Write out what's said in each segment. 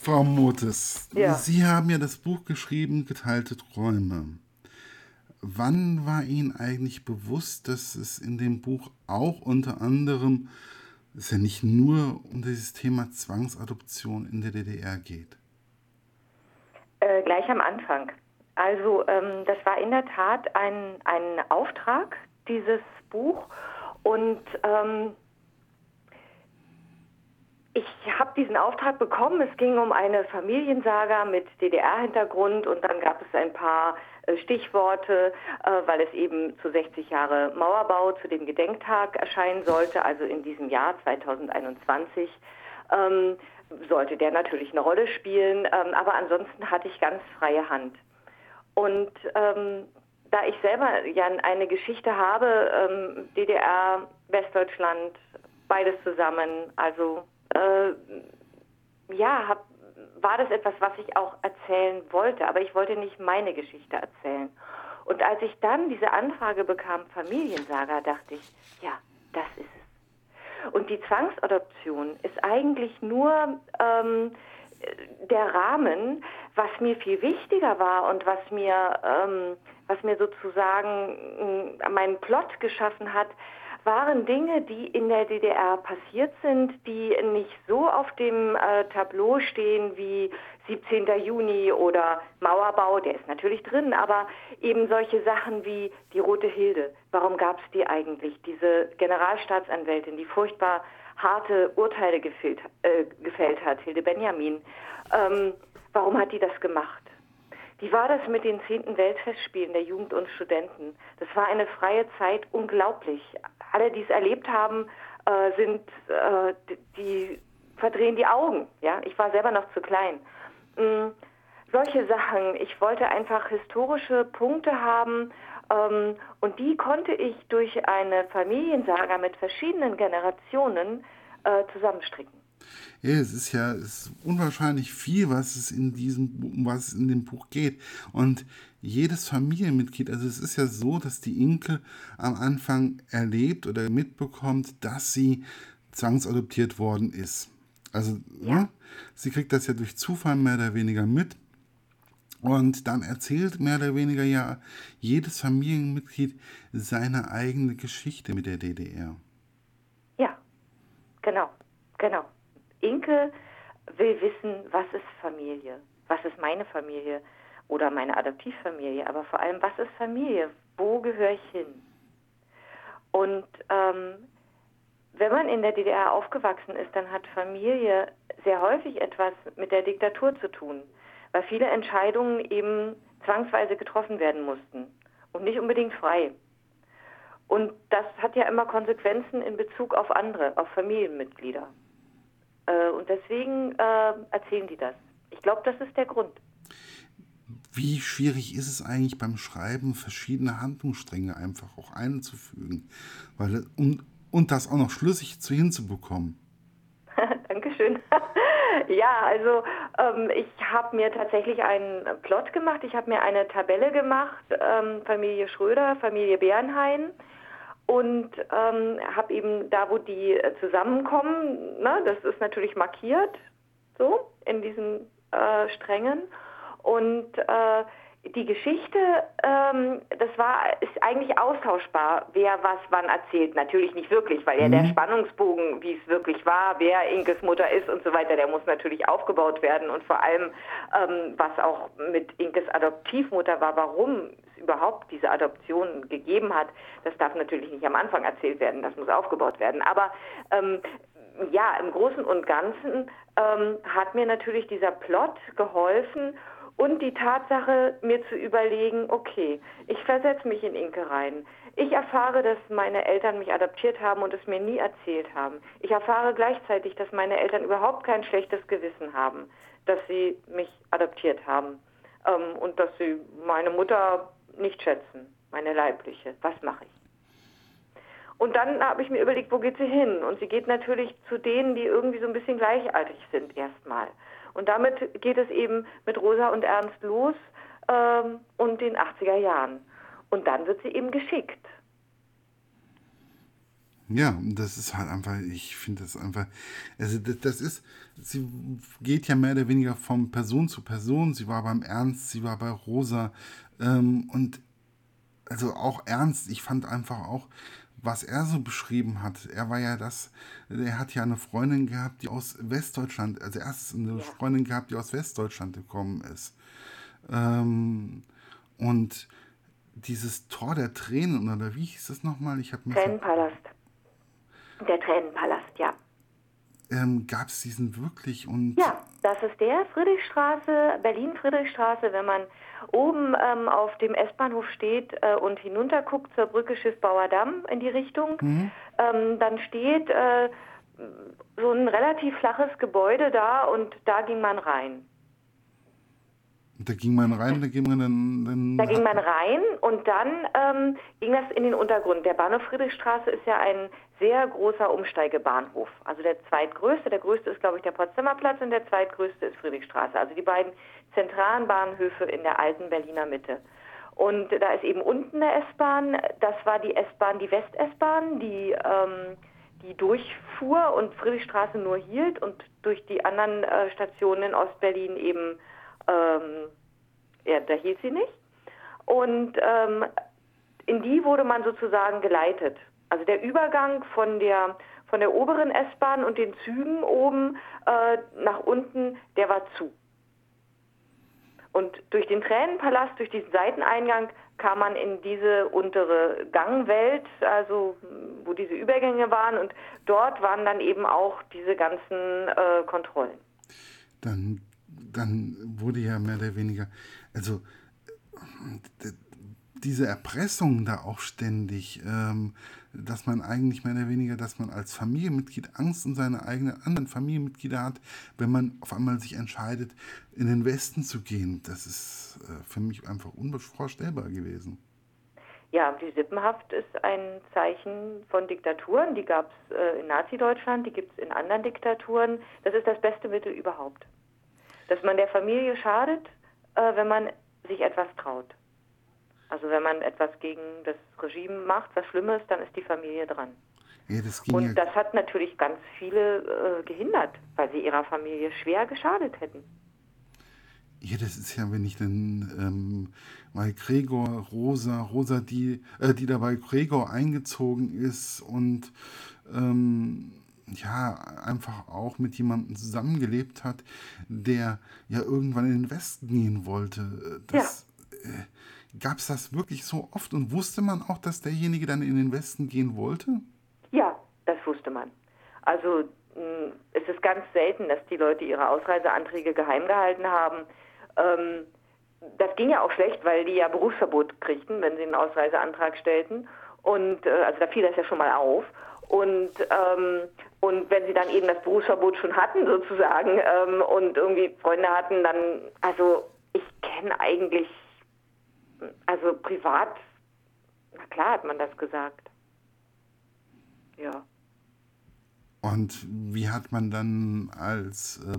Frau Motes, ja. Sie haben ja das Buch geschrieben, Geteilte Träume. Wann war Ihnen eigentlich bewusst, dass es in dem Buch auch unter anderem, es ist ja nicht nur um dieses Thema Zwangsadoption in der DDR geht? Äh, gleich am Anfang. Also ähm, das war in der Tat ein, ein Auftrag, dieses Buch. Und ähm, ich habe diesen Auftrag bekommen. Es ging um eine Familiensaga mit DDR-Hintergrund und dann gab es ein paar äh, Stichworte, äh, weil es eben zu 60 Jahre Mauerbau zu dem Gedenktag erscheinen sollte, also in diesem Jahr 2021. Ähm, sollte der natürlich eine Rolle spielen, ähm, aber ansonsten hatte ich ganz freie Hand. Und ähm, da ich selber ja eine Geschichte habe, ähm, DDR, Westdeutschland, beides zusammen, also äh, ja, hab, war das etwas, was ich auch erzählen wollte, aber ich wollte nicht meine Geschichte erzählen. Und als ich dann diese Anfrage bekam, Familiensaga, dachte ich, ja, das ist es. Und die Zwangsadoption ist eigentlich nur ähm, der Rahmen, was mir viel wichtiger war und was mir, ähm, was mir sozusagen äh, meinen Plot geschaffen hat, waren Dinge, die in der DDR passiert sind, die nicht so auf dem äh, Tableau stehen wie 17. Juni oder Mauerbau, der ist natürlich drin, aber eben solche Sachen wie die Rote Hilde. Warum gab es die eigentlich? Diese Generalstaatsanwältin, die furchtbar harte Urteile gefällt, äh, gefällt hat, Hilde Benjamin. Ähm, warum hat die das gemacht? Wie war das mit den 10. Weltfestspielen der Jugend und Studenten? Das war eine freie Zeit, unglaublich. Alle, die es erlebt haben, äh, sind, äh, die verdrehen die Augen. Ja, ich war selber noch zu klein. Mhm. Solche Sachen. Ich wollte einfach historische Punkte haben, ähm, und die konnte ich durch eine Familiensaga mit verschiedenen Generationen äh, zusammenstricken. Ja, es ist ja es ist unwahrscheinlich viel, was es in diesem, um was es in dem Buch geht. Und jedes Familienmitglied, also es ist ja so, dass die Inke am Anfang erlebt oder mitbekommt, dass sie zwangsadoptiert worden ist. Also ja. ne, sie kriegt das ja durch Zufall mehr oder weniger mit. Und dann erzählt mehr oder weniger ja jedes Familienmitglied seine eigene Geschichte mit der DDR. Ja, genau, genau. Inke will wissen, was ist Familie? Was ist meine Familie oder meine Adoptivfamilie? Aber vor allem, was ist Familie? Wo gehöre ich hin? Und ähm, wenn man in der DDR aufgewachsen ist, dann hat Familie sehr häufig etwas mit der Diktatur zu tun weil viele Entscheidungen eben zwangsweise getroffen werden mussten und nicht unbedingt frei. Und das hat ja immer Konsequenzen in Bezug auf andere, auf Familienmitglieder. Äh, und deswegen äh, erzählen die das. Ich glaube, das ist der Grund. Wie schwierig ist es eigentlich beim Schreiben, verschiedene Handlungsstränge einfach auch einzufügen? Weil, um, und das auch noch schlüssig zu hinzubekommen. Dankeschön. Ja, also ähm, ich habe mir tatsächlich einen Plot gemacht. Ich habe mir eine Tabelle gemacht, ähm, Familie Schröder, Familie Bernhain und ähm, habe eben da, wo die zusammenkommen, ne, das ist natürlich markiert, so in diesen äh, Strängen und äh, die Geschichte, ähm, das war, ist eigentlich austauschbar, wer was wann erzählt. Natürlich nicht wirklich, weil ja mhm. der Spannungsbogen, wie es wirklich war, wer Inkes Mutter ist und so weiter, der muss natürlich aufgebaut werden. Und vor allem, ähm, was auch mit Inkes Adoptivmutter war, warum überhaupt diese Adoption gegeben hat, das darf natürlich nicht am Anfang erzählt werden, das muss aufgebaut werden. Aber ähm, ja, im Großen und Ganzen ähm, hat mir natürlich dieser Plot geholfen, und die Tatsache, mir zu überlegen, okay, ich versetze mich in Inke rein. Ich erfahre, dass meine Eltern mich adoptiert haben und es mir nie erzählt haben. Ich erfahre gleichzeitig, dass meine Eltern überhaupt kein schlechtes Gewissen haben, dass sie mich adoptiert haben ähm, und dass sie meine Mutter nicht schätzen, meine leibliche. Was mache ich? Und dann habe ich mir überlegt, wo geht sie hin? Und sie geht natürlich zu denen, die irgendwie so ein bisschen gleichaltrig sind erstmal. Und damit geht es eben mit Rosa und Ernst los ähm, und den 80er Jahren. Und dann wird sie eben geschickt. Ja, das ist halt einfach, ich finde das einfach, also das, das, ist, sie geht ja mehr oder weniger von Person zu Person. Sie war beim Ernst, sie war bei Rosa ähm, und also auch Ernst, ich fand einfach auch, was er so beschrieben hat. Er war ja das, er hat ja eine Freundin gehabt, die aus Westdeutschland, also erst eine. Freundin gehabt, die aus Westdeutschland gekommen ist. Ähm, und dieses Tor der Tränen, oder wie hieß das nochmal? Ich Tränenpalast. Der Tränenpalast, ja. Ähm, Gab es diesen wirklich? Und ja, das ist der Friedrichstraße, Berlin-Friedrichstraße, wenn man oben ähm, auf dem S-Bahnhof steht äh, und hinunterguckt zur Brücke Schiffbauer Damm in die Richtung, mhm. ähm, dann steht äh, so ein relativ flaches Gebäude da und da ging man rein. Da ging man rein, da ging man dann. dann da ging man rein und dann ähm, ging das in den Untergrund. Der Bahnhof Friedrichstraße ist ja ein sehr großer Umsteigebahnhof. Also der zweitgrößte, der größte ist, glaube ich, der Potsdamer Platz und der zweitgrößte ist Friedrichstraße. Also die beiden zentralen Bahnhöfe in der alten Berliner Mitte. Und da ist eben unten eine S-Bahn. Das war die S-Bahn, die West-S-Bahn, die, ähm, die durchfuhr und Friedrichstraße nur hielt und durch die anderen äh, Stationen in Ostberlin eben ähm, ja, da hielt sie nicht. Und ähm, in die wurde man sozusagen geleitet. Also der Übergang von der, von der oberen S-Bahn und den Zügen oben äh, nach unten, der war zu. Und durch den Tränenpalast, durch diesen Seiteneingang kam man in diese untere Gangwelt, also wo diese Übergänge waren und dort waren dann eben auch diese ganzen äh, Kontrollen. Dann dann wurde ja mehr oder weniger, also diese Erpressung da auch ständig, ähm, dass man eigentlich mehr oder weniger, dass man als Familienmitglied Angst um seine eigenen anderen Familienmitglieder hat, wenn man auf einmal sich entscheidet, in den Westen zu gehen. Das ist äh, für mich einfach unvorstellbar gewesen. Ja, die Sippenhaft ist ein Zeichen von Diktaturen. Die gab es äh, in Nazi-Deutschland, die gibt es in anderen Diktaturen. Das ist das beste Mittel überhaupt dass man der Familie schadet, äh, wenn man sich etwas traut. Also wenn man etwas gegen das Regime macht, was Schlimmes, dann ist die Familie dran. Ja, das Und das hat natürlich ganz viele äh, gehindert, weil sie ihrer Familie schwer geschadet hätten. Ja, das ist ja, wenn ich dann ähm, bei Gregor, Rosa, Rosa, die, äh, die da bei Gregor eingezogen ist und ähm, ja, einfach auch mit jemandem zusammengelebt hat, der ja irgendwann in den Westen gehen wollte. Das, ja. äh, Gab es das wirklich so oft und wusste man auch, dass derjenige dann in den Westen gehen wollte? Ja, das wusste man. Also mh, es ist ganz selten, dass die Leute ihre Ausreiseanträge geheim gehalten haben. Ähm, das ging ja auch schlecht, weil die ja Berufsverbot kriegten, wenn sie einen Ausreiseantrag stellten. Und äh, also da fiel das ja schon mal auf. Und, ähm, und wenn sie dann eben das Berufsverbot schon hatten sozusagen ähm, und irgendwie Freunde hatten, dann, also ich kenne eigentlich, also privat, na klar hat man das gesagt. Ja. Und wie hat man dann als, äh,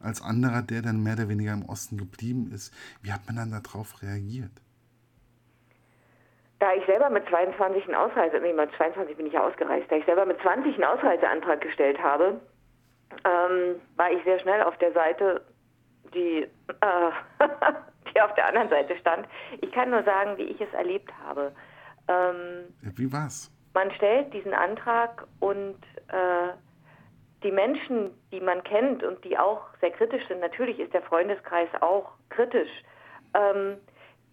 als anderer, der dann mehr oder weniger im Osten geblieben ist, wie hat man dann darauf reagiert? Da ich selber mit 22 einen Ausreise, nee, mit 22 bin ich ja ausgereist, da ich selber mit 20 einen Ausreiseantrag gestellt habe, ähm, war ich sehr schnell auf der Seite, die, äh, die auf der anderen Seite stand. Ich kann nur sagen, wie ich es erlebt habe. Ähm, wie war's? Man stellt diesen Antrag und äh, die Menschen, die man kennt und die auch sehr kritisch sind, natürlich ist der Freundeskreis auch kritisch, ähm,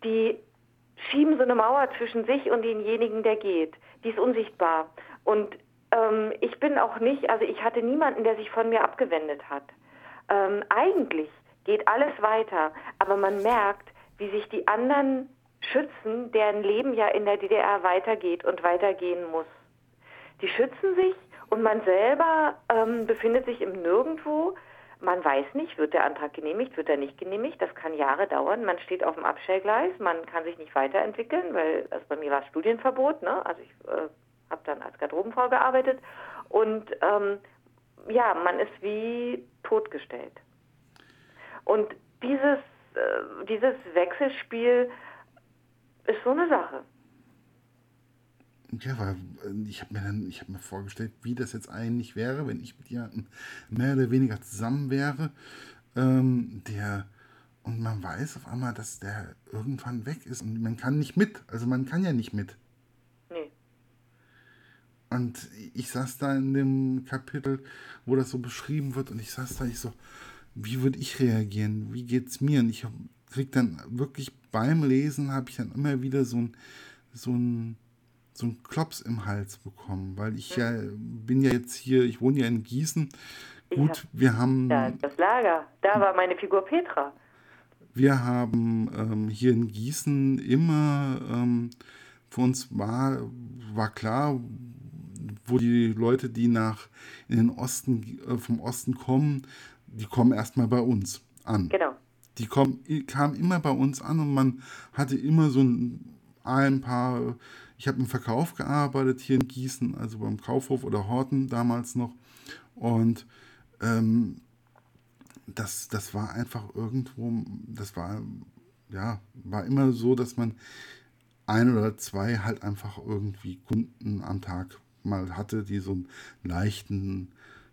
die schieben so eine Mauer zwischen sich und denjenigen, der geht. Die ist unsichtbar. Und ähm, ich bin auch nicht, also ich hatte niemanden, der sich von mir abgewendet hat. Ähm, eigentlich geht alles weiter, aber man merkt, wie sich die anderen schützen, deren Leben ja in der DDR weitergeht und weitergehen muss. Die schützen sich und man selber ähm, befindet sich im Nirgendwo, man weiß nicht, wird der Antrag genehmigt, wird er nicht genehmigt. Das kann Jahre dauern. Man steht auf dem Abstellgleis, man kann sich nicht weiterentwickeln, weil also bei mir war Studienverbot. Ne? Also ich äh, habe dann als Garderobenfrau gearbeitet. Und ähm, ja, man ist wie totgestellt. Und dieses, äh, dieses Wechselspiel ist so eine Sache. Ja, weil äh, ich habe mir dann, ich habe mir vorgestellt, wie das jetzt eigentlich wäre, wenn ich mit jemandem mehr oder weniger zusammen wäre, ähm, der und man weiß auf einmal, dass der irgendwann weg ist und man kann nicht mit. Also man kann ja nicht mit. Nee. Und ich saß da in dem Kapitel, wo das so beschrieben wird und ich saß da, ich so, wie würde ich reagieren? Wie geht's mir? Und ich krieg dann wirklich beim Lesen habe ich dann immer wieder so ein so ein so ein Klops im Hals bekommen, weil ich ja bin ja jetzt hier, ich wohne ja in Gießen. Gut, hab, wir haben Da ist das Lager. Da war meine Figur Petra. Wir haben ähm, hier in Gießen immer, ähm, für uns war, war klar, wo die Leute, die nach in den Osten, äh, vom Osten kommen, die kommen erstmal bei uns an. Genau. Die kommen, kamen immer bei uns an und man hatte immer so ein, ein paar, ich habe im Verkauf gearbeitet hier in Gießen, also beim Kaufhof oder Horten damals noch. Und ähm, das, das war einfach irgendwo, das war, ja, war immer so, dass man ein oder zwei halt einfach irgendwie Kunden am Tag mal hatte, die so einen leichten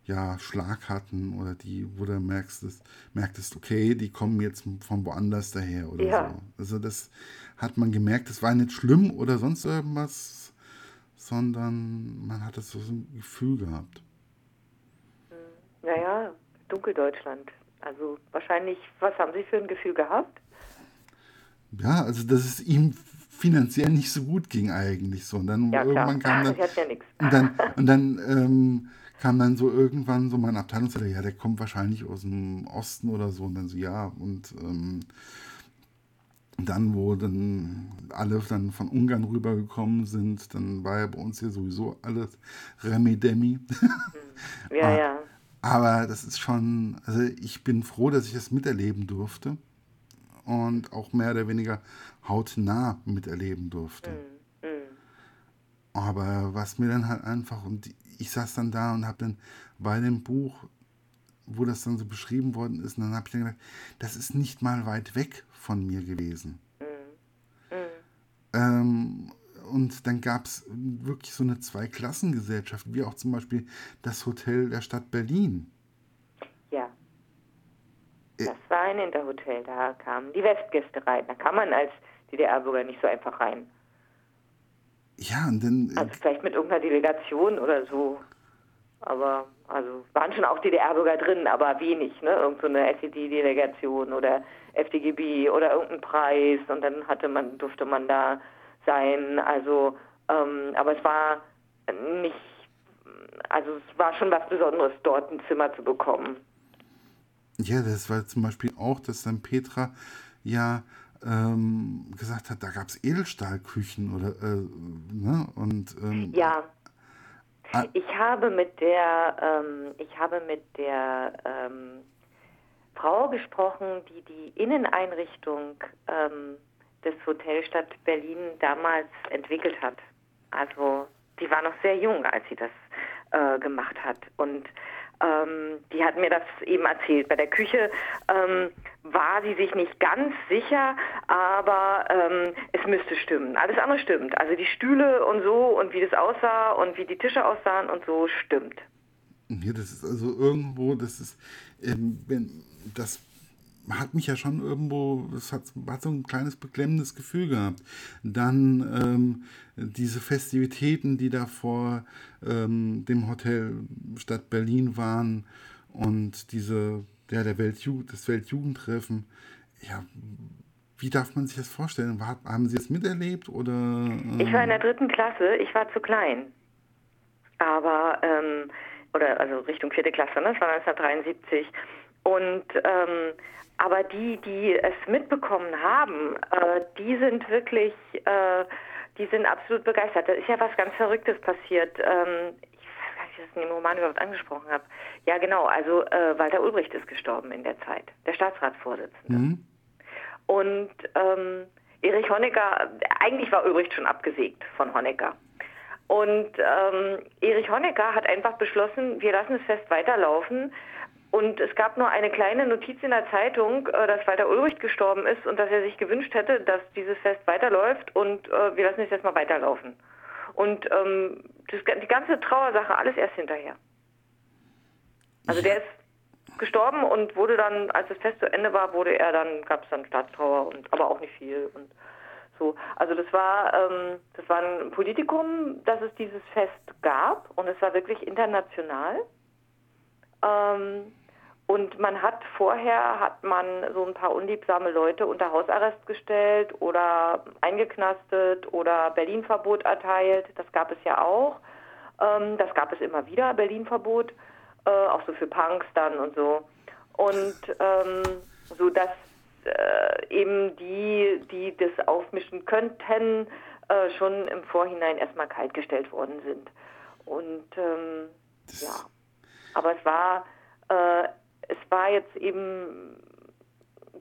ja, Schlag hatten oder die, wo du merkst, merktest, okay, die kommen jetzt von woanders daher oder Ja. so. Also das hat man gemerkt, das war nicht schlimm oder sonst irgendwas, sondern man hat das so ein Gefühl gehabt. Naja, Dunkeldeutschland. Also wahrscheinlich, was haben Sie für ein Gefühl gehabt? Ja, also dass es ihm finanziell nicht so gut ging eigentlich so. Und dann Ja, klar. irgendwann kam dann, ja und dann, und dann ähm, kam dann so irgendwann so mein Abteilungsleiter, ja, der kommt wahrscheinlich aus dem Osten oder so. Und dann so, ja, und ähm, dann, wo dann alle dann von Ungarn rübergekommen sind, dann war ja bei uns hier sowieso alles Remi-Demi. Ja, Ah. ja. Aber das ist schon, also ich bin froh, dass ich das miterleben durfte und auch mehr oder weniger hautnah miterleben durfte. Mhm. Aber was mir dann halt einfach, und ich saß dann da und habe dann bei dem Buch, wo das dann so beschrieben worden ist, und dann habe ich dann gedacht, das ist nicht mal weit weg von mir gewesen. Ähm, und dann gab es wirklich so eine Zweiklassengesellschaft, wie auch zum Beispiel das Hotel der Stadt Berlin. Ja. Äh. Das war ein Interhotel, da kamen die Westgäste rein. Da kann man als DDR-Bürger nicht so einfach rein. Ja, und dann, Also vielleicht mit irgendeiner Delegation oder so. Aber, also waren schon auch DDR-Bürger drin, aber wenig, ne? Irgend so eine SED-Delegation oder FDGB oder irgendein Preis und dann hatte man, durfte man da sein. Also, ähm, aber es war nicht, also es war schon was Besonderes, dort ein Zimmer zu bekommen. ja, das war zum Beispiel auch, dass dann Petra ja ähm, gesagt hat, da gab es Edelstahlküchen oder, äh, ne? Und, ähm, Ja. Ah. Ich habe mit der, ähm, ich habe mit der ähm, Frau gesprochen, die die Inneneinrichtung ähm, des Hotelstadt Berlin damals entwickelt hat. Also die war noch sehr jung, als sie das äh, gemacht hat. Und ähm, die hat mir das eben erzählt. Bei der Küche ähm, war sie sich nicht ganz sicher, aber ähm, es müsste stimmen. Alles andere stimmt. Also die Stühle und so und wie das aussah und wie die Tische aussahen und so stimmt. Ja, das ist also irgendwo, das ist, ähm, wenn, das hat mich ja schon irgendwo, das hat, hat so ein kleines beklemmendes Gefühl gehabt. Dann ähm, diese Festivitäten, die da vor ähm, dem Hotel Stadt Berlin waren und diese, ja, der Weltju das Weltjugendtreffen, ja, wie darf man sich das vorstellen? Haben Sie es miterlebt oder? ähm, Ich war in der dritten Klasse, ich war zu klein. Aber, ähm, oder also Richtung vierte Klasse, ne? das war 1973. Und, ähm, aber die, die es mitbekommen haben, äh, die sind wirklich, äh, die sind absolut begeistert. Da ist ja was ganz Verrücktes passiert. Ähm, ich weiß gar nicht, wie ich das in dem Roman überhaupt angesprochen habe. Ja, genau, also äh, Walter Ulbricht ist gestorben in der Zeit, der Staatsratsvorsitzende. Mhm. Und ähm, Erich Honecker, eigentlich war Ulbricht schon abgesägt von Honecker. Und ähm, Erich Honecker hat einfach beschlossen, wir lassen das Fest weiterlaufen. Und es gab nur eine kleine Notiz in der Zeitung, äh, dass Walter Ulbricht gestorben ist und dass er sich gewünscht hätte, dass dieses Fest weiterläuft und äh, wir lassen es jetzt mal weiterlaufen. Und ähm, das, die ganze Trauersache, alles erst hinterher. Also der ist gestorben und wurde dann, als das Fest zu Ende war, wurde er dann, gab es dann Staatstrauer und aber auch nicht viel und so. Also das war, ähm, das war ein Politikum, dass es dieses Fest gab und es war wirklich international. Ähm, und man hat vorher hat man so ein paar unliebsame Leute unter Hausarrest gestellt oder eingeknastet oder Berlin-Verbot erteilt. Das gab es ja auch. Ähm, das gab es immer wieder, Berlin-Verbot, äh, auch so für Punks dann und so. Und ähm, so dass äh, eben die, die das aufmischen könnten, äh, schon im Vorhinein erstmal kaltgestellt worden sind. Und ähm, ja, aber es war es war jetzt eben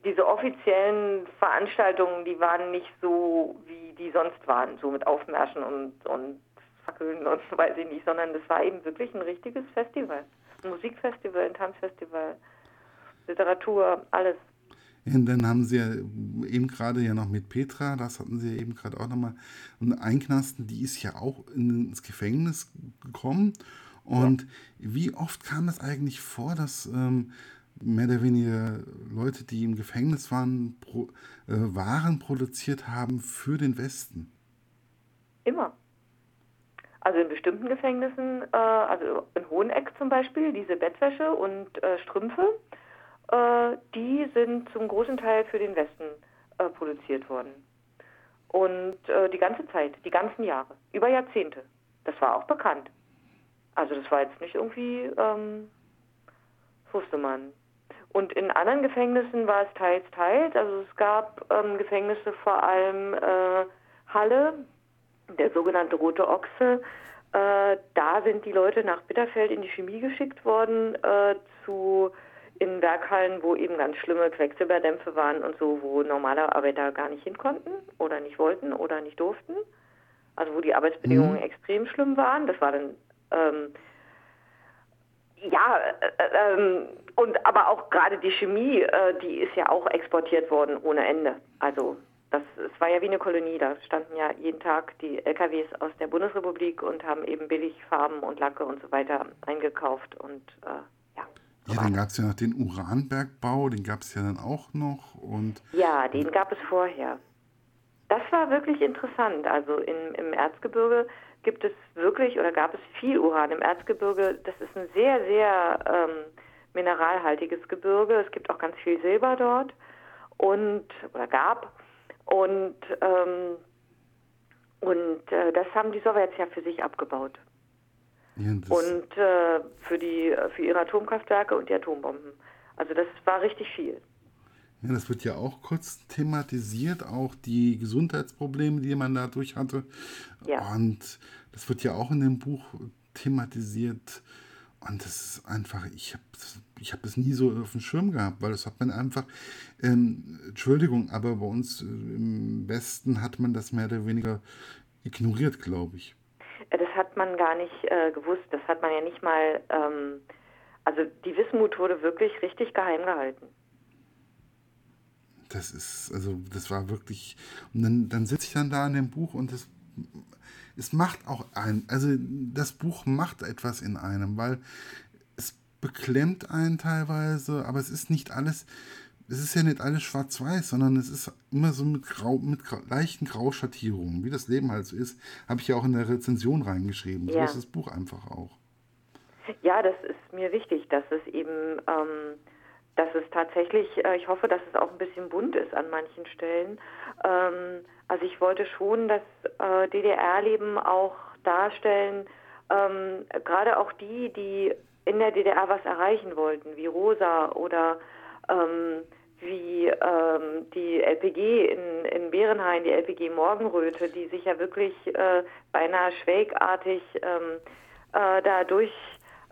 diese offiziellen Veranstaltungen, die waren nicht so, wie die sonst waren, so mit Aufmärschen und, und Fackeln und weiß ich nicht, sondern es war eben wirklich ein richtiges Festival. Ein Musikfestival, ein Tanzfestival, Literatur, alles. Und dann haben sie ja eben gerade ja noch mit Petra, das hatten sie ja eben gerade auch nochmal, und Einknasten, die ist ja auch ins Gefängnis gekommen und ja. wie oft kam es eigentlich vor, dass ähm, mehr oder weniger Leute, die im Gefängnis waren, pro, äh, Waren produziert haben für den Westen? Immer. Also in bestimmten Gefängnissen, äh, also in Hoheneck zum Beispiel, diese Bettwäsche und äh, Strümpfe, äh, die sind zum großen Teil für den Westen äh, produziert worden. Und äh, die ganze Zeit, die ganzen Jahre, über Jahrzehnte. Das war auch bekannt. Also das war jetzt nicht irgendwie, ähm, wusste man. Und in anderen Gefängnissen war es teils, teils. Also es gab ähm, Gefängnisse vor allem äh, Halle, der sogenannte Rote Ochse. Äh, da sind die Leute nach Bitterfeld in die Chemie geschickt worden, äh, zu in Werkhallen, wo eben ganz schlimme Quecksilberdämpfe waren und so, wo normale Arbeiter gar nicht hin konnten oder nicht wollten oder nicht durften. Also wo die Arbeitsbedingungen mhm. extrem schlimm waren. Das war dann ähm, ja, äh, ähm, und aber auch gerade die Chemie, äh, die ist ja auch exportiert worden ohne Ende. Also das, es war ja wie eine Kolonie, da standen ja jeden Tag die LKWs aus der Bundesrepublik und haben eben billig Farben und Lacke und so weiter eingekauft und äh, ja. Ja, dann gab es ja noch den Uranbergbau, den gab es ja dann auch noch und. Ja, den gab es vorher. Das war wirklich interessant. Also in, im Erzgebirge gibt es wirklich oder gab es viel Uran im Erzgebirge. Das ist ein sehr, sehr ähm, mineralhaltiges Gebirge. Es gibt auch ganz viel Silber dort und oder gab und ähm, und äh, das haben die Sowjets ja für sich abgebaut. Ja, und äh, für die für ihre Atomkraftwerke und die Atombomben. Also das war richtig viel. Ja, das wird ja auch kurz thematisiert, auch die Gesundheitsprobleme, die man dadurch hatte. Ja. Und das wird ja auch in dem Buch thematisiert. Und das ist einfach, ich habe ich hab das nie so auf dem Schirm gehabt, weil das hat man einfach, ähm, Entschuldigung, aber bei uns äh, im Westen hat man das mehr oder weniger ignoriert, glaube ich. Das hat man gar nicht äh, gewusst. Das hat man ja nicht mal, ähm, also die Wismut wurde wirklich richtig geheim gehalten. Das ist, also das war wirklich, und dann, dann sitze ich dann da in dem Buch und das, es macht auch ein, also das Buch macht etwas in einem, weil es beklemmt einen teilweise, aber es ist nicht alles, es ist ja nicht alles schwarz-weiß, sondern es ist immer so mit, Grau, mit leichten Grauschattierungen, wie das Leben halt so ist, habe ich ja auch in der Rezension reingeschrieben. Ja. So ist das Buch einfach auch. Ja, das ist mir wichtig, dass es eben ähm, dass es tatsächlich, äh, ich hoffe, dass es auch ein bisschen bunt ist an manchen Stellen. Ähm, also ich wollte schon das äh, DDR-Leben auch darstellen, ähm, gerade auch die, die in der DDR was erreichen wollten, wie Rosa oder ähm, wie die LPG in, in Bärenhain, die LPG Morgenröte, die sich ja wirklich äh, beinahe schwägartig da durch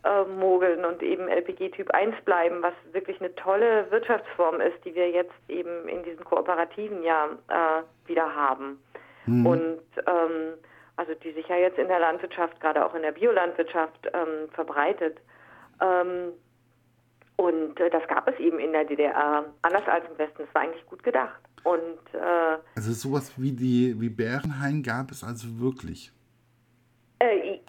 äh, mogeln und eben LPG Typ 1 bleiben, was wirklich eine tolle Wirtschaftsform ist, die wir jetzt eben in diesen kooperativen ja äh, wieder haben. Mhm. Und ähm, also die sich ja jetzt in der Landwirtschaft, gerade auch in der Biolandwirtschaft ähm, verbreitet. Ähm, und äh, das gab es eben in der DDR, anders als im Westen. Es war eigentlich gut gedacht. Und, äh, also sowas wie die wie Bärenhain gab es also wirklich. Äh,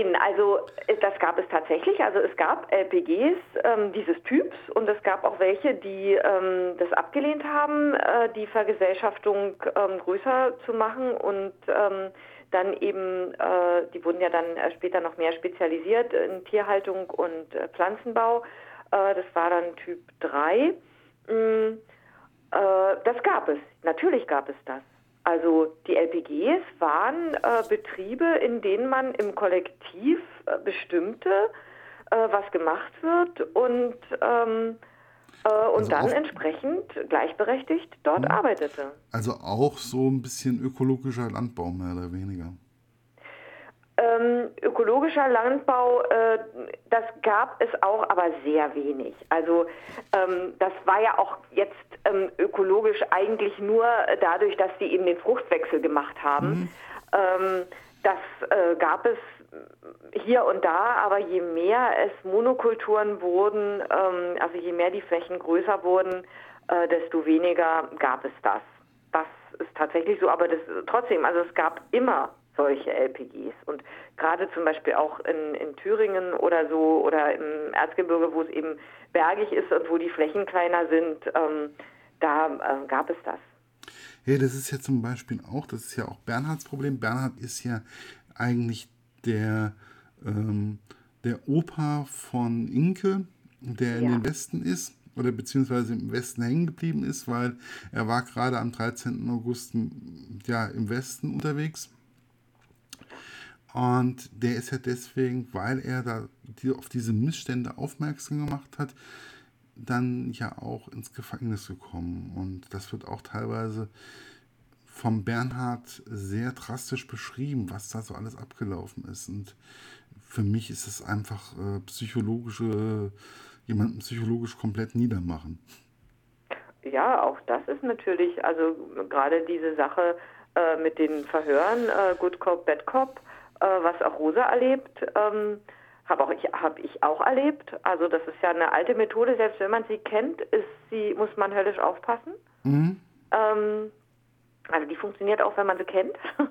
Jein, also äh, das gab es tatsächlich. Also es gab LPGs ähm, dieses Typs und es gab auch welche, die ähm, das abgelehnt haben, äh, die Vergesellschaftung ähm, größer zu machen und ähm, dann eben, äh, die wurden ja dann äh, später noch mehr spezialisiert in Tierhaltung und äh, Pflanzenbau. Äh, das war dann Typ 3. Mm, das gab es, natürlich gab es das. Also die LPGs waren äh, Betriebe, in denen man im Kollektiv äh, bestimmte, äh, was gemacht wird und, ähm, äh, und also dann entsprechend gleichberechtigt dort mh. arbeitete. Also auch so ein bisschen ökologischer Landbau mehr oder weniger. Ähm, ökologischer Landbau, äh, das gab es auch, aber sehr wenig. Also ähm, das war ja auch jetzt ähm, ökologisch eigentlich nur dadurch, dass sie eben den Fruchtwechsel gemacht haben. Mhm. Ähm, das äh, gab es hier und da, aber je mehr es Monokulturen wurden, ähm, also je mehr die Flächen größer wurden, äh, desto weniger gab es das. Das ist tatsächlich so, aber das trotzdem, also es gab immer solche LPGs. Und gerade zum Beispiel auch in, in Thüringen oder so oder im Erzgebirge, wo es eben bergig ist und wo die Flächen kleiner sind, ähm, da äh, gab es das. Ja, das ist ja zum Beispiel auch, das ist ja auch Bernhards Problem. Bernhard ist ja eigentlich der, ähm, der Opa von Inke, der in den Westen ist oder beziehungsweise im Westen hängen geblieben ist, weil er war gerade am 13. August ja, im Westen unterwegs und der ist ja deswegen, weil er da auf diese Missstände aufmerksam gemacht hat, dann ja auch ins Gefängnis gekommen. Und das wird auch teilweise vom Bernhard sehr drastisch beschrieben, was da so alles abgelaufen ist. Und für mich ist es einfach äh, psychologische, jemanden psychologisch komplett niedermachen. Ja, auch das ist natürlich, also gerade diese Sache äh, mit den Verhören, äh, Good Cop, Bad Cop, was auch Rosa erlebt, ähm, habe auch ich habe ich auch erlebt. Also das ist ja eine alte Methode. Selbst wenn man sie kennt, ist sie muss man höllisch aufpassen. Mhm. Ähm, also die funktioniert auch, wenn man sie kennt.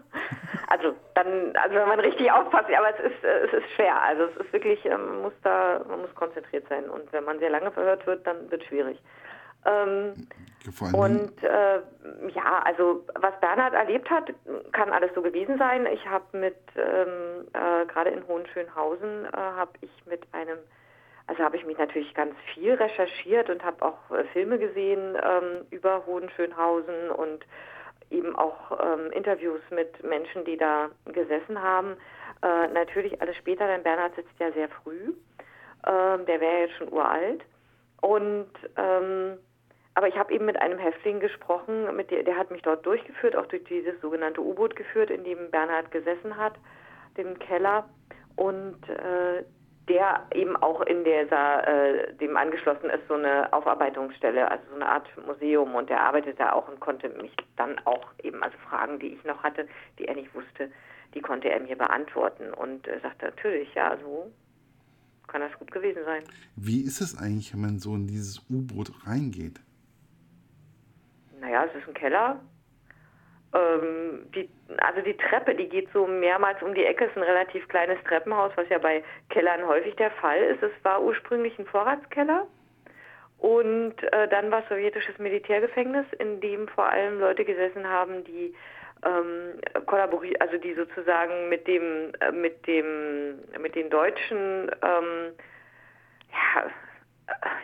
also dann, also wenn man richtig aufpasst, aber es ist, äh, es ist schwer. Also es ist wirklich, ähm, man muss da, man muss konzentriert sein. Und wenn man sehr lange verhört wird, dann wird es schwierig. Ähm, und äh, ja, also was Bernhard erlebt hat, kann alles so gewesen sein. Ich habe mit, ähm, äh, gerade in Hohenschönhausen, äh, habe ich mit einem, also habe ich mich natürlich ganz viel recherchiert und habe auch äh, Filme gesehen ähm, über Hohenschönhausen und eben auch ähm, Interviews mit Menschen, die da gesessen haben. Äh, natürlich alles später, denn Bernhard sitzt ja sehr früh. Ähm, der wäre jetzt schon uralt. Und ähm, aber ich habe eben mit einem Häftling gesprochen, mit der, der hat mich dort durchgeführt, auch durch dieses sogenannte U-Boot geführt, in dem Bernhard gesessen hat, den Keller. Und äh, der eben auch in dieser, äh, dem angeschlossen ist, so eine Aufarbeitungsstelle, also so eine Art Museum. Und der arbeitete da auch und konnte mich dann auch eben, also Fragen, die ich noch hatte, die er nicht wusste, die konnte er mir beantworten. Und äh, sagte natürlich, ja, so kann das gut gewesen sein. Wie ist es eigentlich, wenn man so in dieses U-Boot reingeht? Naja, es ist ein Keller. Ähm, die, also die Treppe, die geht so mehrmals um die Ecke, ist ein relativ kleines Treppenhaus, was ja bei Kellern häufig der Fall ist. Es war ursprünglich ein Vorratskeller und äh, dann war sowjetisches Militärgefängnis, in dem vor allem Leute gesessen haben, die ähm, kollaboriert, also die sozusagen mit dem, äh, mit dem, mit den Deutschen ähm, ja,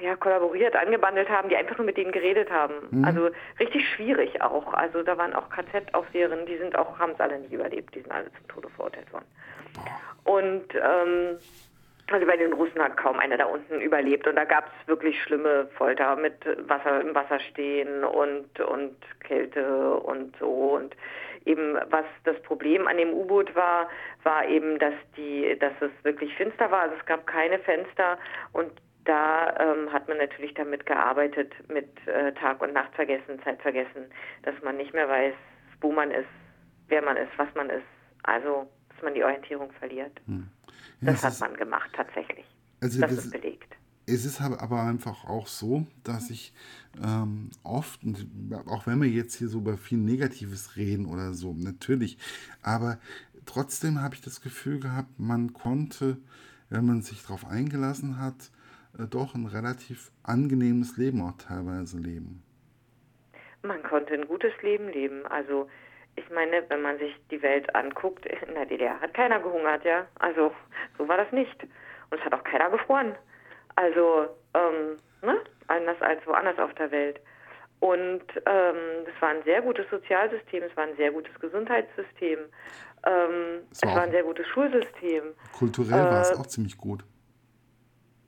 ja, kollaboriert, angebandelt haben, die einfach nur mit denen geredet haben. Mhm. Also richtig schwierig auch. Also da waren auch KZ-Aufseherinnen, die sind auch, haben es alle nicht überlebt, die sind alle zum Tode verurteilt worden. Und ähm, also bei den Russen hat kaum einer da unten überlebt und da gab es wirklich schlimme Folter mit Wasser im Wasser stehen und und Kälte und so und eben was das Problem an dem U-Boot war, war eben, dass die, dass es wirklich finster war. Also es gab keine Fenster und da ähm, hat man natürlich damit gearbeitet, mit äh, Tag und Nacht vergessen, Zeit vergessen, dass man nicht mehr weiß, wo man ist, wer man ist, was man ist. Also, dass man die Orientierung verliert. Hm. Ja, das hat ist, man gemacht, tatsächlich. Also das, das ist belegt. Es ist aber einfach auch so, dass ich ähm, oft, auch wenn wir jetzt hier so über viel Negatives reden oder so, natürlich, aber trotzdem habe ich das Gefühl gehabt, man konnte, wenn man sich darauf eingelassen hat, doch ein relativ angenehmes Leben auch teilweise leben. Man konnte ein gutes Leben leben. Also ich meine, wenn man sich die Welt anguckt, in der DDR hat keiner gehungert, ja. Also so war das nicht. Und es hat auch keiner gefroren. Also, ähm, ne? Anders als woanders auf der Welt. Und ähm, es war ein sehr gutes Sozialsystem, es war ein sehr gutes Gesundheitssystem, ähm, es, war, es war ein sehr gutes Schulsystem. Kulturell äh, war es auch ziemlich gut.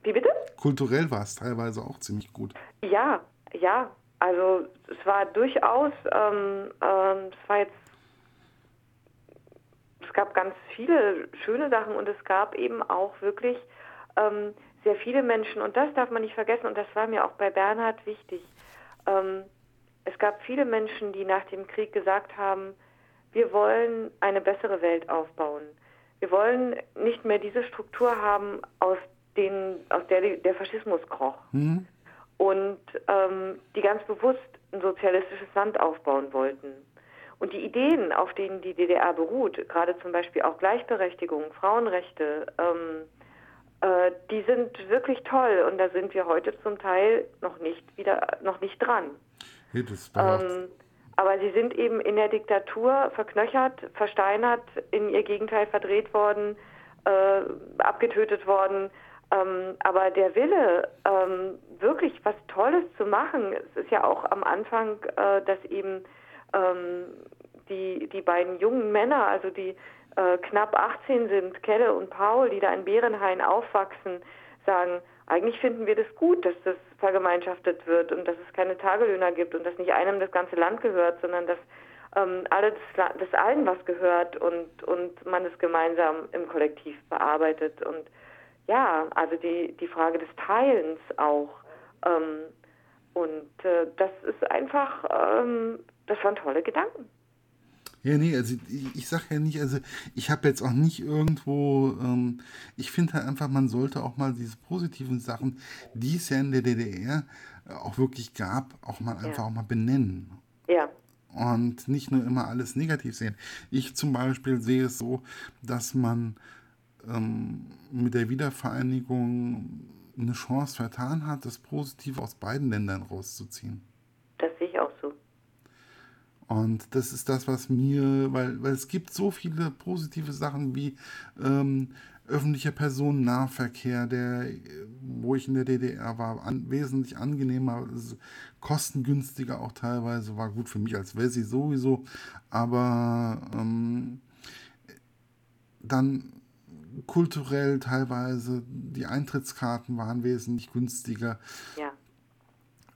Wie bitte? Kulturell war es teilweise auch ziemlich gut. Ja, ja. Also es war durchaus, ähm, ähm, es war jetzt, es gab ganz viele schöne Sachen und es gab eben auch wirklich ähm, sehr viele Menschen und das darf man nicht vergessen und das war mir auch bei Bernhard wichtig. Ähm, es gab viele Menschen, die nach dem Krieg gesagt haben, wir wollen eine bessere Welt aufbauen. Wir wollen nicht mehr diese Struktur haben, aus, den, aus der der Faschismus kroch. Mhm. Und ähm, die ganz bewusst ein sozialistisches Land aufbauen wollten. Und die Ideen, auf denen die DDR beruht, gerade zum Beispiel auch Gleichberechtigung, Frauenrechte, ähm, äh, die sind wirklich toll und da sind wir heute zum Teil noch nicht wieder noch nicht dran. Ähm, aber sie sind eben in der Diktatur verknöchert, versteinert, in ihr Gegenteil verdreht worden, äh, abgetötet worden. Ähm, aber der Wille, ähm, wirklich was Tolles zu machen, es ist ja auch am Anfang, äh, dass eben ähm, die, die beiden jungen Männer, also die äh, knapp 18 sind, Kelle und Paul, die da in Bärenhain aufwachsen, sagen, eigentlich finden wir das gut, dass das vergemeinschaftet wird und dass es keine Tagelöhner gibt und dass nicht einem das ganze Land gehört, sondern dass ähm, alles, das allen was gehört und, und man es gemeinsam im Kollektiv bearbeitet. Und ja, also die, die Frage des Teilens auch. Ähm, und äh, das ist einfach, ähm, das waren tolle Gedanken. Ja, nee, also ich, ich sag ja nicht, also ich habe jetzt auch nicht irgendwo, ähm, ich finde halt einfach, man sollte auch mal diese positiven Sachen, die es ja in der DDR auch wirklich gab, auch mal einfach auch mal benennen. Ja. Und nicht nur immer alles negativ sehen. Ich zum Beispiel sehe es so, dass man ähm, mit der Wiedervereinigung eine Chance vertan hat, das Positive aus beiden Ländern rauszuziehen. Das sehe ich auch so. Und das ist das, was mir, weil, weil es gibt so viele positive Sachen wie ähm, öffentlicher Personennahverkehr, der, wo ich in der DDR war, an, wesentlich angenehmer, kostengünstiger auch teilweise, war gut für mich als Wessi sowieso, aber ähm, dann kulturell teilweise, die Eintrittskarten waren wesentlich günstiger. Ja.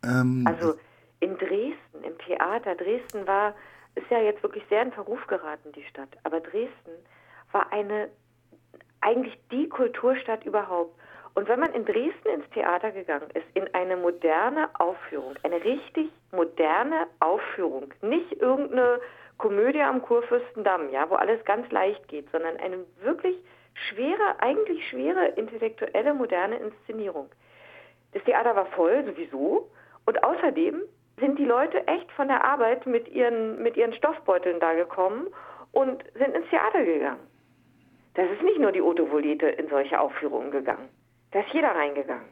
Ähm, also in Dresden, im Theater, Dresden war, ist ja jetzt wirklich sehr in Verruf geraten, die Stadt, aber Dresden war eine, eigentlich die Kulturstadt überhaupt. Und wenn man in Dresden ins Theater gegangen ist, in eine moderne Aufführung, eine richtig moderne Aufführung, nicht irgendeine Komödie am Kurfürstendamm, ja, wo alles ganz leicht geht, sondern eine wirklich schwere, eigentlich schwere intellektuelle moderne Inszenierung. Das Theater war voll sowieso und außerdem sind die Leute echt von der Arbeit mit ihren, mit ihren Stoffbeuteln da gekommen und sind ins Theater gegangen. Das ist nicht nur die Otto Volete in solche Aufführungen gegangen. Da ist jeder reingegangen.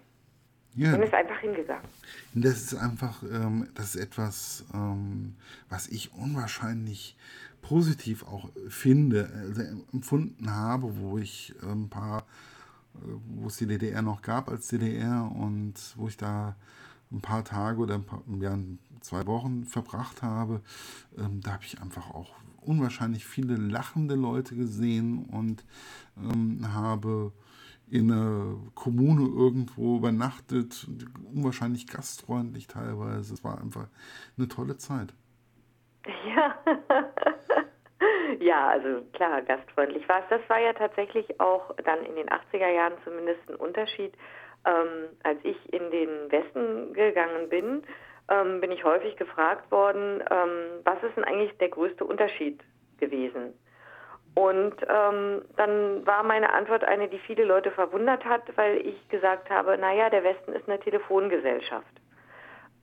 Ja. Und ist einfach hingegangen. Das ist einfach, ähm, das ist etwas, ähm, was ich unwahrscheinlich positiv auch finde, also empfunden habe, wo ich ein paar, äh, wo es die DDR noch gab als DDR und wo ich da ein paar Tage oder ein paar, ja, zwei Wochen verbracht habe, ähm, da habe ich einfach auch unwahrscheinlich viele lachende Leute gesehen und ähm, habe in einer Kommune irgendwo übernachtet, unwahrscheinlich gastfreundlich teilweise. Es war einfach eine tolle Zeit. Ja, ja, also klar, gastfreundlich war es. Das war ja tatsächlich auch dann in den 80er Jahren zumindest ein Unterschied ähm, als ich in den Westen gegangen bin, ähm, bin ich häufig gefragt worden, ähm, was ist denn eigentlich der größte Unterschied gewesen? Und ähm, dann war meine Antwort eine, die viele Leute verwundert hat, weil ich gesagt habe, naja, der Westen ist eine Telefongesellschaft.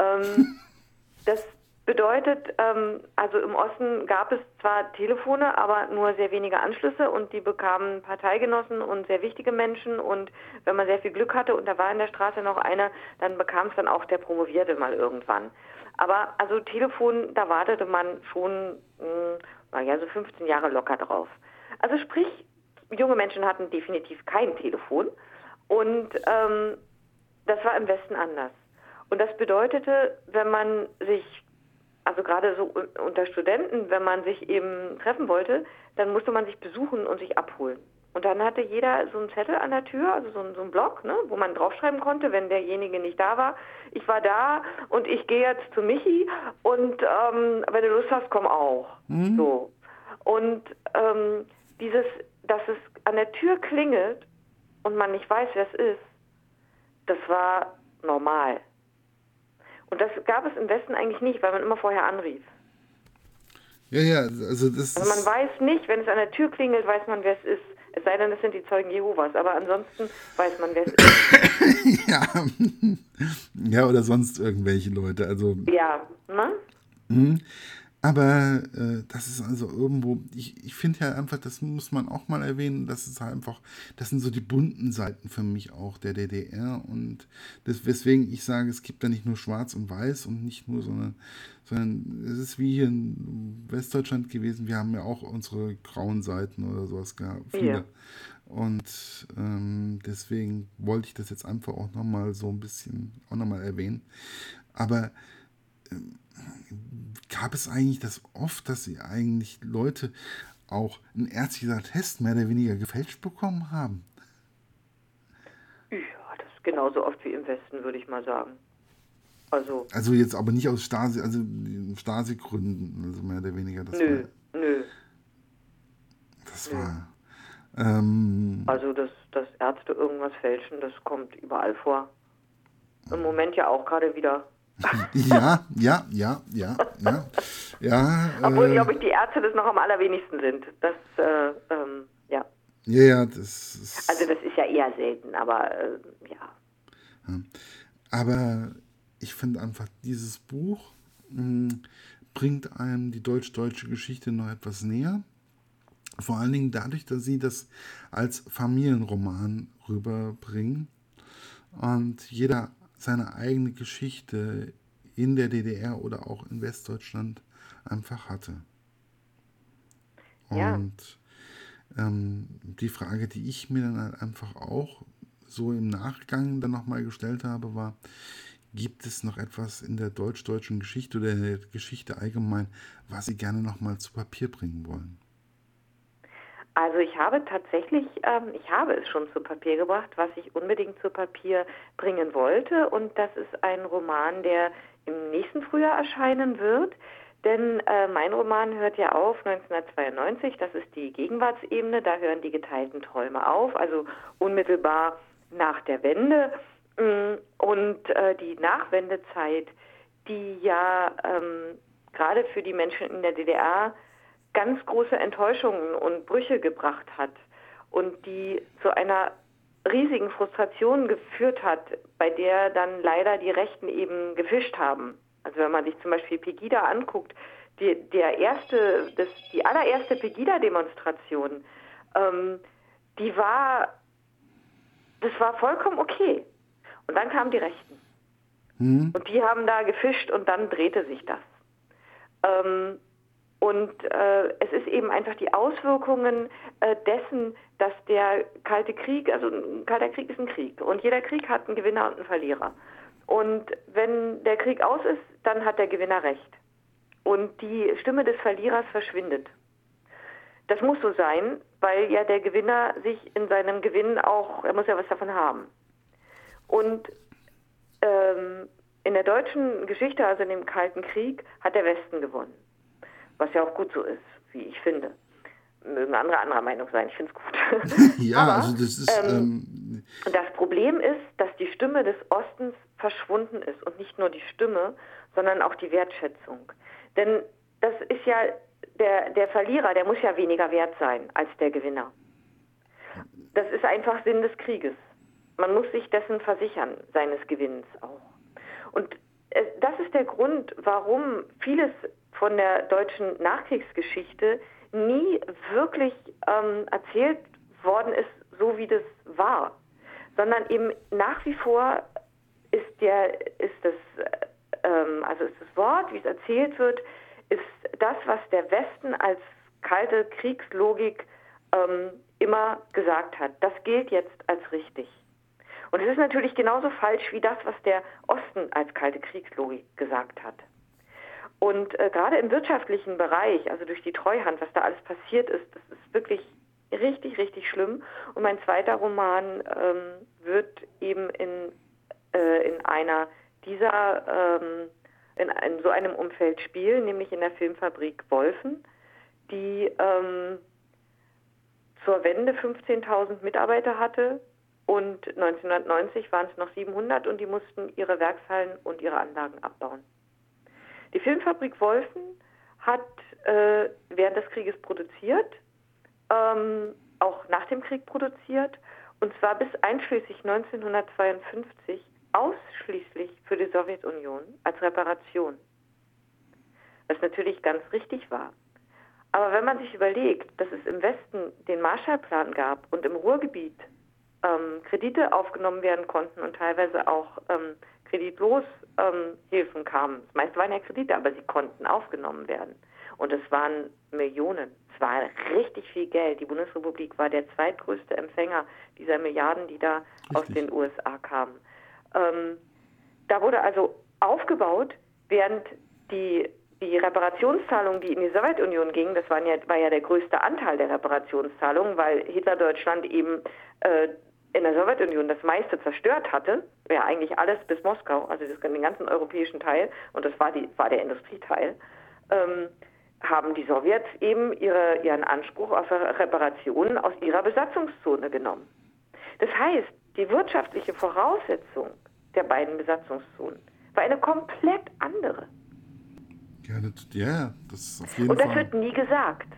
Ähm, das bedeutet, ähm, also im Osten gab es zwar Telefone, aber nur sehr wenige Anschlüsse und die bekamen Parteigenossen und sehr wichtige Menschen und wenn man sehr viel Glück hatte und da war in der Straße noch einer, dann bekam es dann auch der Promovierte mal irgendwann. Aber also Telefon, da wartete man schon, hm, naja, so 15 Jahre locker drauf. Also sprich, junge Menschen hatten definitiv kein Telefon und ähm, das war im Westen anders. Und das bedeutete, wenn man sich also gerade so unter Studenten, wenn man sich eben treffen wollte, dann musste man sich besuchen und sich abholen. Und dann hatte jeder so einen Zettel an der Tür, also so, so einen Block, ne, wo man draufschreiben konnte, wenn derjenige nicht da war. Ich war da und ich gehe jetzt zu Michi und ähm, wenn du Lust hast, komm auch. Mhm. So. Und ähm, dieses, dass es an der Tür klingelt und man nicht weiß, wer es ist, das war normal. Und das gab es im Westen eigentlich nicht, weil man immer vorher anrief. Ja, ja, also das. Also man weiß nicht, wenn es an der Tür klingelt, weiß man, wer es ist. Es sei denn, es sind die Zeugen Jehovas, aber ansonsten weiß man, wer es ist. ja. ja, oder sonst irgendwelche Leute. Also. Ja, ne? Mhm. Aber äh, das ist also irgendwo, ich, ich finde ja einfach, das muss man auch mal erwähnen, das ist halt einfach, das sind so die bunten Seiten für mich auch der DDR und das, weswegen ich sage, es gibt da nicht nur schwarz und weiß und nicht nur, sondern, sondern es ist wie hier in Westdeutschland gewesen, wir haben ja auch unsere grauen Seiten oder sowas gehabt. Ja. Und ähm, deswegen wollte ich das jetzt einfach auch nochmal so ein bisschen auch nochmal erwähnen. Aber ähm, gab es eigentlich das oft, dass sie eigentlich Leute auch einen ärztlichen Test mehr oder weniger gefälscht bekommen haben? Ja, das ist genauso oft wie im Westen, würde ich mal sagen. Also, also jetzt aber nicht aus Stasi, also Stasi-Gründen, also mehr oder weniger. Das nö, war, nö. Das nö. war. Ähm, also, dass, dass Ärzte irgendwas fälschen, das kommt überall vor. Im Moment ja auch gerade wieder. Ja, ja, ja, ja, ja. ja Obwohl, äh, glaube ich, die Ärzte das noch am allerwenigsten sind. Das, äh, ähm, ja. Ja, ja, das ist. Also, das ist ja eher selten, aber äh, ja. Aber ich finde einfach, dieses Buch mh, hm, bringt einem die deutsch-deutsche Geschichte noch etwas näher. Vor allen Dingen dadurch, dass sie das als Familienroman rüberbringen. Und jeder seine eigene Geschichte in der DDR oder auch in Westdeutschland einfach hatte. Ja. Und ähm, die Frage, die ich mir dann halt einfach auch so im Nachgang dann nochmal gestellt habe, war, gibt es noch etwas in der deutsch-deutschen Geschichte oder in der Geschichte allgemein, was Sie gerne nochmal zu Papier bringen wollen? Also ich habe tatsächlich, ähm, ich habe es schon zu Papier gebracht, was ich unbedingt zu Papier bringen wollte. Und das ist ein Roman, der im nächsten Frühjahr erscheinen wird. Denn äh, mein Roman hört ja auf 1992, das ist die Gegenwartsebene, da hören die geteilten Träume auf, also unmittelbar nach der Wende. Mm, und äh, die Nachwendezeit, die ja ähm, gerade für die Menschen in der DDR ganz große Enttäuschungen und Brüche gebracht hat und die zu einer riesigen Frustration geführt hat, bei der dann leider die Rechten eben gefischt haben. Also wenn man sich zum Beispiel Pegida anguckt, die, der erste, das, die allererste Pegida-Demonstration, ähm, die war, das war vollkommen okay. Und dann kamen die Rechten. Mhm. Und die haben da gefischt und dann drehte sich das. Ähm, und äh, es ist eben einfach die Auswirkungen äh, dessen, dass der Kalte Krieg, also ein Kalter Krieg ist ein Krieg und jeder Krieg hat einen Gewinner und einen Verlierer. Und wenn der Krieg aus ist, dann hat der Gewinner recht. Und die Stimme des Verlierers verschwindet. Das muss so sein, weil ja der Gewinner sich in seinem Gewinn auch, er muss ja was davon haben. Und ähm, in der deutschen Geschichte, also in dem Kalten Krieg, hat der Westen gewonnen was ja auch gut so ist, wie ich finde. Mögen andere anderer Meinung sein, ich finde es gut. ja, Aber, also das ist. Ähm, ähm, das Problem ist, dass die Stimme des Ostens verschwunden ist und nicht nur die Stimme, sondern auch die Wertschätzung. Denn das ist ja der, der Verlierer, der muss ja weniger wert sein als der Gewinner. Das ist einfach Sinn des Krieges. Man muss sich dessen versichern, seines Gewinns auch. Und das ist der Grund, warum vieles von der deutschen Nachkriegsgeschichte nie wirklich ähm, erzählt worden ist, so wie das war, sondern eben nach wie vor ist der ist das ähm, also ist das Wort, wie es erzählt wird, ist das, was der Westen als kalte Kriegslogik ähm, immer gesagt hat. Das gilt jetzt als richtig. Und es ist natürlich genauso falsch wie das, was der Osten als kalte Kriegslogik gesagt hat. Und äh, gerade im wirtschaftlichen Bereich, also durch die Treuhand, was da alles passiert ist, das ist wirklich richtig, richtig schlimm. Und mein zweiter Roman ähm, wird eben in, äh, in einer dieser, ähm, in, in, so einem Umfeld spielen, nämlich in der Filmfabrik Wolfen, die ähm, zur Wende 15.000 Mitarbeiter hatte und 1990 waren es noch 700 und die mussten ihre Werkshallen und ihre Anlagen abbauen. Die Filmfabrik Wolfen hat äh, während des Krieges produziert, ähm, auch nach dem Krieg produziert, und zwar bis einschließlich 1952 ausschließlich für die Sowjetunion als Reparation. Was natürlich ganz richtig war. Aber wenn man sich überlegt, dass es im Westen den Marshallplan gab und im Ruhrgebiet ähm, Kredite aufgenommen werden konnten und teilweise auch ähm, kreditlos ähm, Hilfen kamen. Das meiste waren ja Kredite, aber sie konnten aufgenommen werden. Und es waren Millionen. Es war richtig viel Geld. Die Bundesrepublik war der zweitgrößte Empfänger dieser Milliarden, die da richtig. aus den USA kamen. Ähm, da wurde also aufgebaut, während die, die Reparationszahlungen, die in die Sowjetunion gingen, das waren ja, war ja der größte Anteil der Reparationszahlungen, weil Hitler-Deutschland eben äh, in der Sowjetunion das meiste zerstört hatte, ja eigentlich alles bis Moskau, also den ganzen europäischen Teil, und das war, die, war der Industrieteil, ähm, haben die Sowjets eben ihre, ihren Anspruch auf Reparationen aus ihrer Besatzungszone genommen. Das heißt, die wirtschaftliche Voraussetzung der beiden Besatzungszonen war eine komplett andere. Ja, das, ja, das ist auf jeden Und das Fall. wird nie gesagt.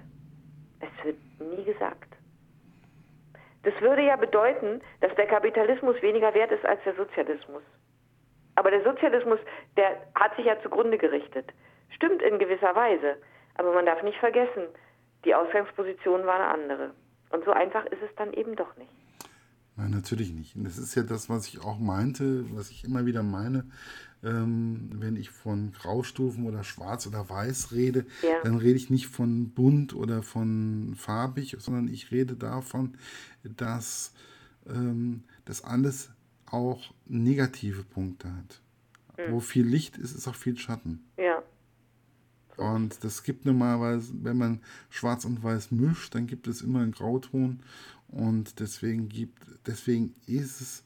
Es wird nie gesagt. Das würde ja bedeuten, dass der Kapitalismus weniger wert ist als der Sozialismus. Aber der Sozialismus, der hat sich ja zugrunde gerichtet. Stimmt in gewisser Weise. Aber man darf nicht vergessen, die Ausgangsposition war eine andere. Und so einfach ist es dann eben doch nicht. Nein, natürlich nicht. Und das ist ja das, was ich auch meinte, was ich immer wieder meine, ähm, wenn ich von Graustufen oder Schwarz oder Weiß rede, ja. dann rede ich nicht von bunt oder von farbig, sondern ich rede davon, dass ähm, das alles auch negative Punkte hat. Mhm. Wo viel Licht ist, ist auch viel Schatten. Ja. Und das gibt normalerweise, wenn man Schwarz und Weiß mischt, dann gibt es immer einen Grauton. Und deswegen gibt, deswegen ist es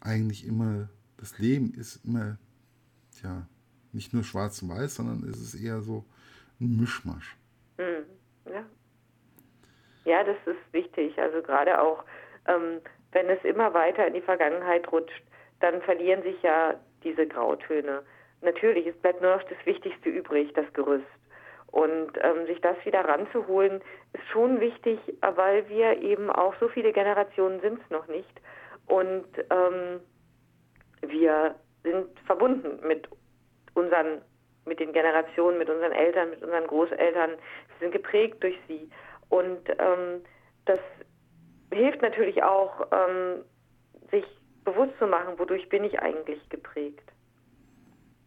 eigentlich immer, das Leben ist immer, ja, nicht nur schwarz und weiß, sondern es ist eher so ein Mischmasch. Mhm. Ja. Ja, das ist wichtig. Also gerade auch, ähm, wenn es immer weiter in die Vergangenheit rutscht, dann verlieren sich ja diese Grautöne. Natürlich, es bleibt nur noch das Wichtigste übrig, das Gerüst. Und ähm, sich das wieder ranzuholen, ist schon wichtig, weil wir eben auch so viele Generationen sind es noch nicht. Und ähm, wir sind verbunden mit unseren, mit den Generationen, mit unseren Eltern, mit unseren Großeltern. Wir sind geprägt durch sie. Und ähm, das hilft natürlich auch, ähm, sich bewusst zu machen, wodurch bin ich eigentlich geprägt.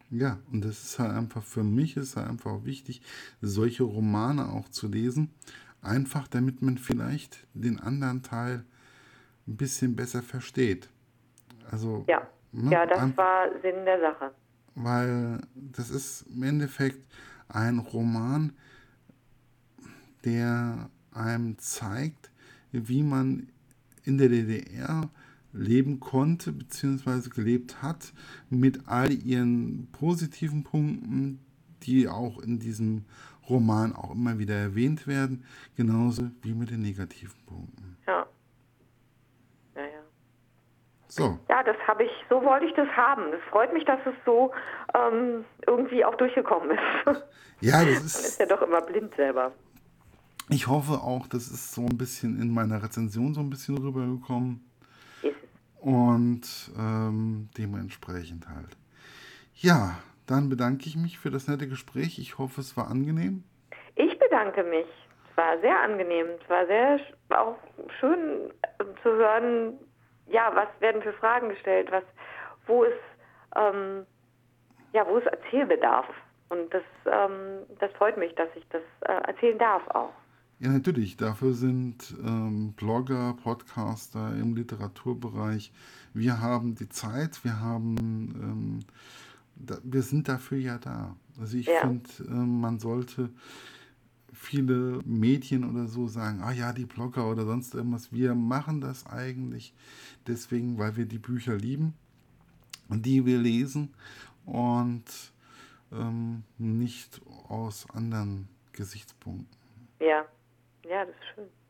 Ja, und das ist halt einfach für mich ist halt einfach wichtig, solche Romane auch zu lesen. Einfach damit man vielleicht den anderen Teil ein bisschen besser versteht. Also, ja, ne, ja das war Sinn der Sache. Weil das ist im Endeffekt ein Roman, der einem zeigt, wie man in der DDR leben konnte bzw. gelebt hat, mit all ihren positiven Punkten, die auch in diesem Roman auch immer wieder erwähnt werden, genauso wie mit den negativen Punkten. Ja. So. Ja, das habe ich, so wollte ich das haben. Es freut mich, dass es so ähm, irgendwie auch durchgekommen ist. Ja, das ist. Man ist ja doch immer blind selber. Ich hoffe auch, das ist so ein bisschen in meiner Rezension so ein bisschen rübergekommen. Und ähm, dementsprechend halt. Ja, dann bedanke ich mich für das nette Gespräch. Ich hoffe, es war angenehm. Ich bedanke mich. Es war sehr angenehm. Es war sehr auch schön äh, zu hören, ja, was werden für Fragen gestellt, was, wo ist, ähm, ja, wo ist Erzählbedarf. Und das, ähm, das freut mich, dass ich das äh, erzählen darf auch. Ja, natürlich. Dafür sind ähm, Blogger, Podcaster im Literaturbereich. Wir haben die Zeit, wir haben, ähm, da, wir sind dafür ja da. Also ich ja. finde, äh, man sollte viele Medien oder so sagen, ah ja, die Blogger oder sonst irgendwas, wir machen das eigentlich deswegen, weil wir die Bücher lieben und die wir lesen und ähm, nicht aus anderen Gesichtspunkten. Ja, ja, das ist schön.